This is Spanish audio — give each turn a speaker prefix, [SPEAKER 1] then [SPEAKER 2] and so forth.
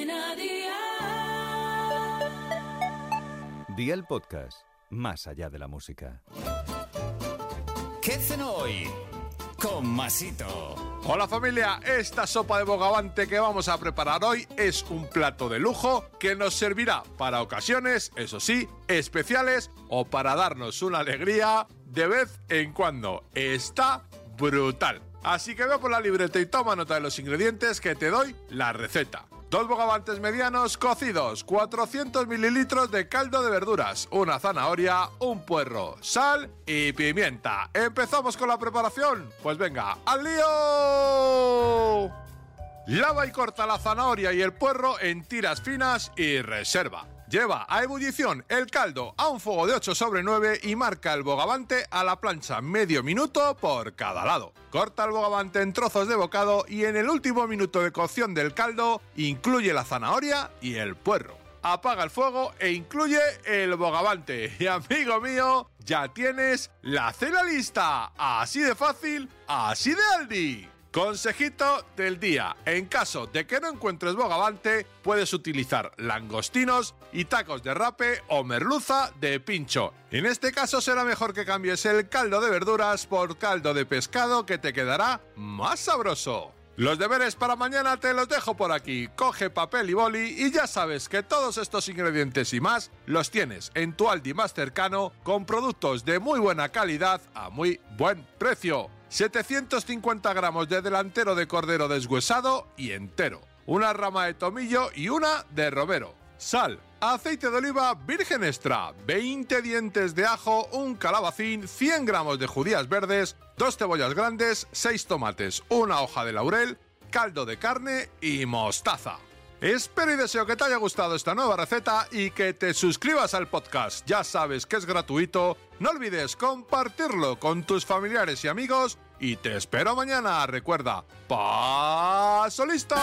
[SPEAKER 1] Cadena Dial.
[SPEAKER 2] Día el podcast, más allá de la música.
[SPEAKER 3] ¿Qué cenó hoy? Con Masito.
[SPEAKER 4] Hola familia, esta sopa de bogavante que vamos a preparar hoy es un plato de lujo que nos servirá para ocasiones, eso sí, especiales o para darnos una alegría de vez en cuando. Está brutal. Así que ve por la libreta y toma nota de los ingredientes que te doy la receta. Dos bogavantes medianos cocidos, 400 mililitros de caldo de verduras, una zanahoria, un puerro, sal y pimienta. ¿Empezamos con la preparación? Pues venga, ¡al lío! Lava y corta la zanahoria y el puerro en tiras finas y reserva. Lleva a ebullición el caldo a un fuego de 8 sobre 9 y marca el bogavante a la plancha medio minuto por cada lado. Corta el bogavante en trozos de bocado y en el último minuto de cocción del caldo incluye la zanahoria y el puerro. Apaga el fuego e incluye el bogavante. Y amigo mío, ya tienes la cena lista. Así de fácil, así de Aldi. Consejito del día. En caso de que no encuentres bogavante, puedes utilizar langostinos y tacos de rape o merluza de pincho. En este caso será mejor que cambies el caldo de verduras por caldo de pescado que te quedará más sabroso. Los deberes para mañana te los dejo por aquí. Coge papel y boli y ya sabes que todos estos ingredientes y más los tienes en tu Aldi más cercano con productos de muy buena calidad a muy buen precio. 750 gramos de delantero de cordero deshuesado y entero, una rama de tomillo y una de romero, sal, aceite de oliva virgen extra, 20 dientes de ajo, un calabacín, 100 gramos de judías verdes, dos cebollas grandes, 6 tomates, una hoja de laurel, caldo de carne y mostaza. Espero y deseo que te haya gustado esta nueva receta y que te suscribas al podcast. Ya sabes que es gratuito. No olvides compartirlo con tus familiares y amigos. Y te espero mañana. Recuerda, paso listo.